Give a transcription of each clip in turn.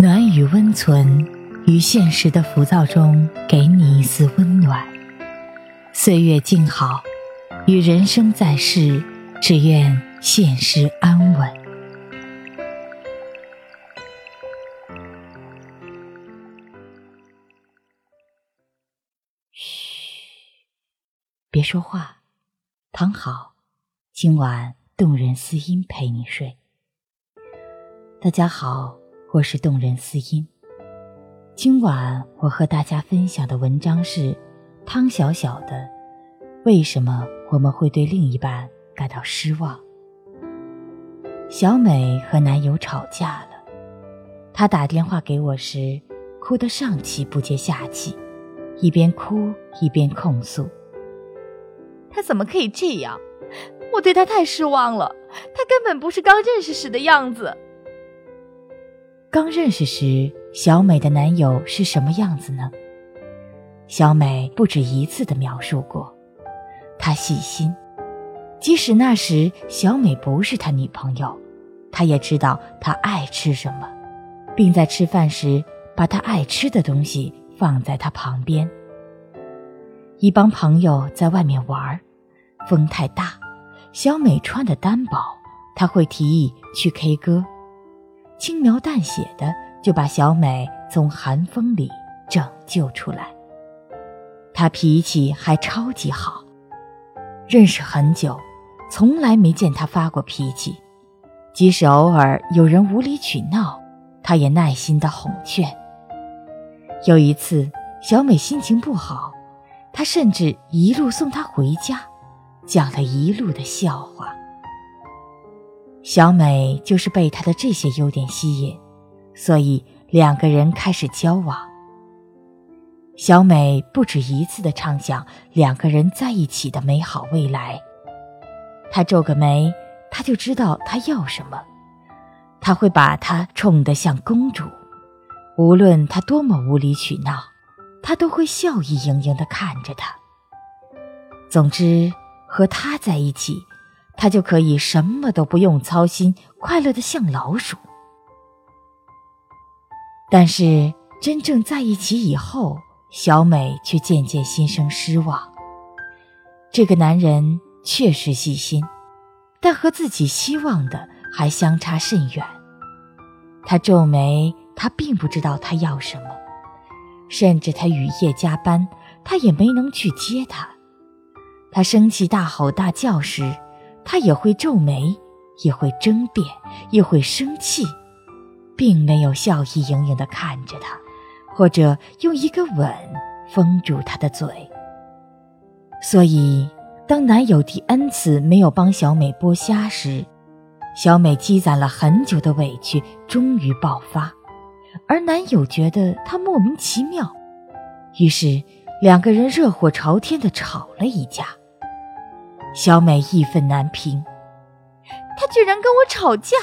暖与温存，于现实的浮躁中给你一丝温暖。岁月静好，与人生在世，只愿现实安稳。嘘，别说话，躺好，今晚动人思音陪你睡。大家好。或是动人思音。今晚我和大家分享的文章是汤小小的《为什么我们会对另一半感到失望》。小美和男友吵架了，她打电话给我时，哭得上气不接下气，一边哭一边控诉：“他怎么可以这样？我对他太失望了，他根本不是刚认识时的样子。”刚认识时，小美的男友是什么样子呢？小美不止一次的描述过，他细心，即使那时小美不是他女朋友，他也知道他爱吃什么，并在吃饭时把他爱吃的东西放在他旁边。一帮朋友在外面玩，风太大，小美穿的单薄，他会提议去 K 歌。轻描淡写的就把小美从寒风里拯救出来。他脾气还超级好，认识很久，从来没见他发过脾气。即使偶尔有人无理取闹，他也耐心的哄劝。有一次，小美心情不好，他甚至一路送她回家，讲了一路的笑话。小美就是被他的这些优点吸引，所以两个人开始交往。小美不止一次的畅想两个人在一起的美好未来。她皱个眉，他就知道他要什么。他会把她宠得像公主，无论她多么无理取闹，他都会笑意盈盈的看着她。总之，和他在一起。他就可以什么都不用操心，快乐的像老鼠。但是真正在一起以后，小美却渐渐心生失望。这个男人确实细心，但和自己希望的还相差甚远。他皱眉，他并不知道他要什么，甚至他雨夜加班，他也没能去接他。他生气大吼大叫时。他也会皱眉，也会争辩，也会生气，并没有笑意盈盈地看着他，或者用一个吻封住他的嘴。所以，当男友第 n 次没有帮小美剥虾时，小美积攒了很久的委屈终于爆发，而男友觉得她莫名其妙，于是两个人热火朝天地吵了一架。小美义愤难平，他居然跟我吵架，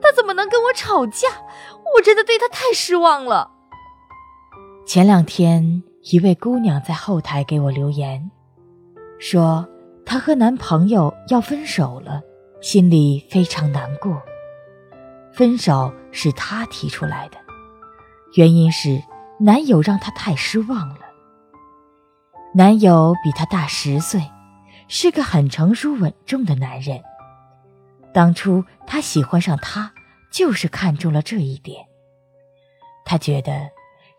他怎么能跟我吵架？我真的对他太失望了。前两天，一位姑娘在后台给我留言，说她和男朋友要分手了，心里非常难过。分手是她提出来的，原因是男友让她太失望了。男友比她大十岁。是个很成熟稳重的男人。当初他喜欢上她，就是看中了这一点。他觉得，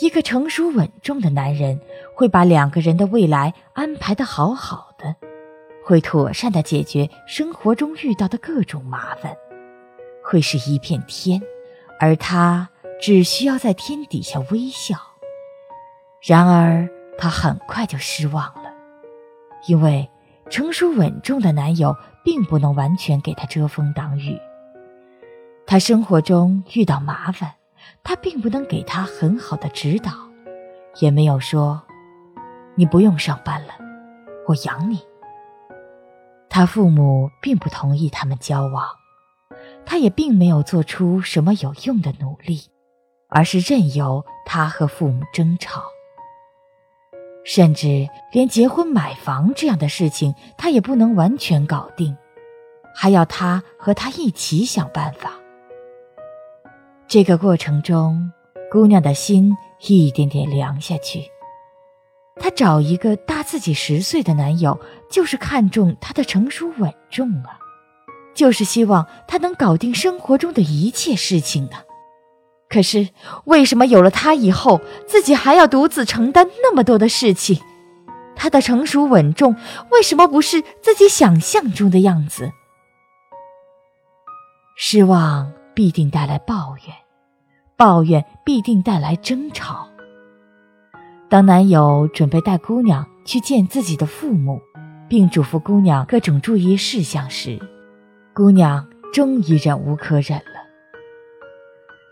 一个成熟稳重的男人会把两个人的未来安排的好好的，会妥善的解决生活中遇到的各种麻烦，会是一片天，而他只需要在天底下微笑。然而，他很快就失望了，因为。成熟稳重的男友并不能完全给她遮风挡雨。他生活中遇到麻烦，他并不能给她很好的指导，也没有说：“你不用上班了，我养你。”他父母并不同意他们交往，他也并没有做出什么有用的努力，而是任由他和父母争吵。甚至连结婚买房这样的事情，他也不能完全搞定，还要他和他一起想办法。这个过程中，姑娘的心一点点凉下去。她找一个大自己十岁的男友，就是看中他的成熟稳重啊，就是希望他能搞定生活中的一切事情啊。可是，为什么有了他以后，自己还要独自承担那么多的事情？他的成熟稳重，为什么不是自己想象中的样子？失望必定带来抱怨，抱怨必定带来争吵。当男友准备带姑娘去见自己的父母，并嘱咐姑娘各种注意事项时，姑娘终于忍无可忍。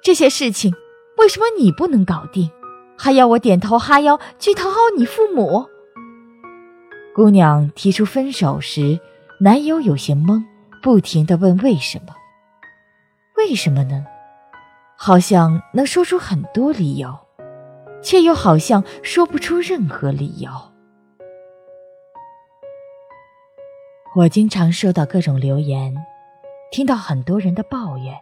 这些事情为什么你不能搞定，还要我点头哈腰去讨好你父母？姑娘提出分手时，男友有些懵，不停的问为什么？为什么呢？好像能说出很多理由。却又好像说不出任何理由。我经常收到各种留言，听到很多人的抱怨。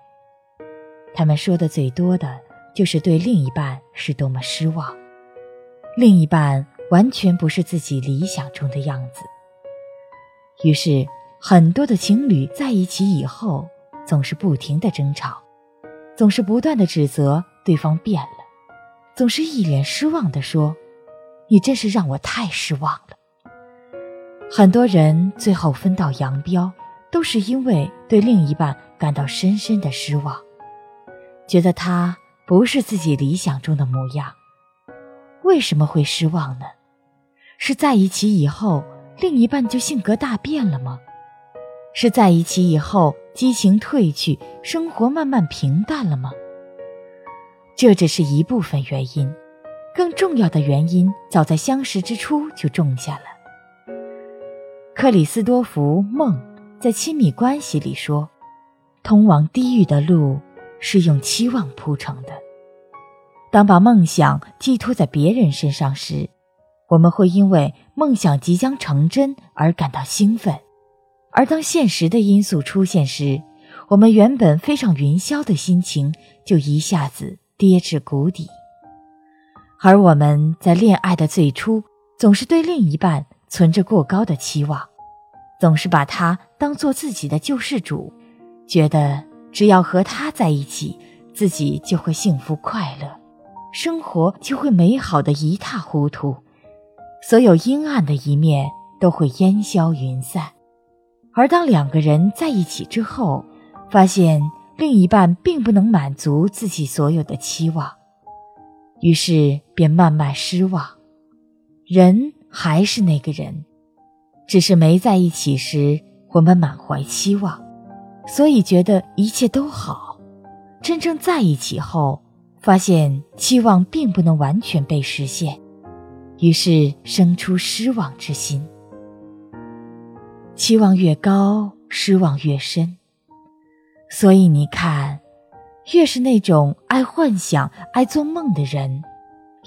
他们说的最多的就是对另一半是多么失望，另一半完全不是自己理想中的样子。于是，很多的情侣在一起以后，总是不停的争吵，总是不断的指责对方变了。总是一脸失望的说：“你真是让我太失望了。”很多人最后分道扬镳，都是因为对另一半感到深深的失望，觉得他不是自己理想中的模样。为什么会失望呢？是在一起以后，另一半就性格大变了吗？是在一起以后，激情褪去，生活慢慢平淡了吗？这只是一部分原因，更重要的原因早在相识之初就种下了。克里斯多福·梦在亲密关系里说：“通往地狱的路是用期望铺成的。当把梦想寄托在别人身上时，我们会因为梦想即将成真而感到兴奋；而当现实的因素出现时，我们原本飞上云霄的心情就一下子……”跌至谷底，而我们在恋爱的最初，总是对另一半存着过高的期望，总是把他当做自己的救世主，觉得只要和他在一起，自己就会幸福快乐，生活就会美好的一塌糊涂，所有阴暗的一面都会烟消云散。而当两个人在一起之后，发现。另一半并不能满足自己所有的期望，于是便慢慢失望。人还是那个人，只是没在一起时，我们满怀期望，所以觉得一切都好。真正在一起后，发现期望并不能完全被实现，于是生出失望之心。期望越高，失望越深。所以你看，越是那种爱幻想、爱做梦的人，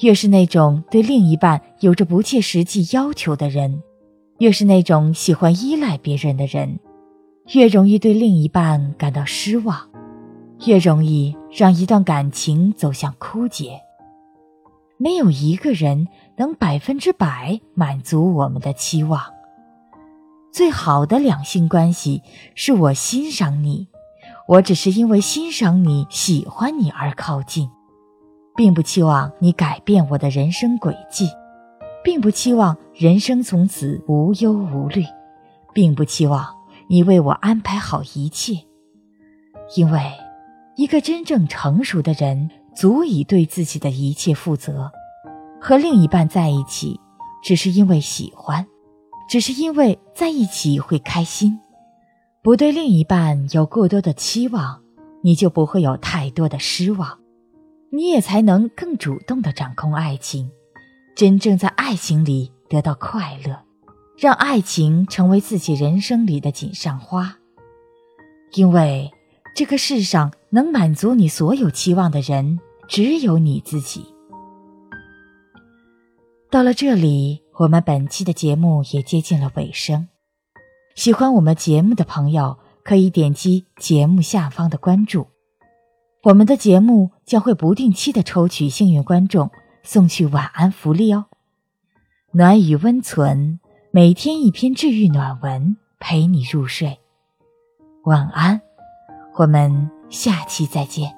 越是那种对另一半有着不切实际要求的人，越是那种喜欢依赖别人的人，越容易对另一半感到失望，越容易让一段感情走向枯竭。没有一个人能百分之百满足我们的期望。最好的两性关系是我欣赏你。我只是因为欣赏你、喜欢你而靠近，并不期望你改变我的人生轨迹，并不期望人生从此无忧无虑，并不期望你为我安排好一切。因为，一个真正成熟的人足以对自己的一切负责。和另一半在一起，只是因为喜欢，只是因为在一起会开心。不对另一半有过多的期望，你就不会有太多的失望，你也才能更主动的掌控爱情，真正在爱情里得到快乐，让爱情成为自己人生里的锦上花。因为这个世上能满足你所有期望的人，只有你自己。到了这里，我们本期的节目也接近了尾声。喜欢我们节目的朋友，可以点击节目下方的关注。我们的节目将会不定期的抽取幸运观众送去晚安福利哦。暖与温存，每天一篇治愈暖文，陪你入睡。晚安，我们下期再见。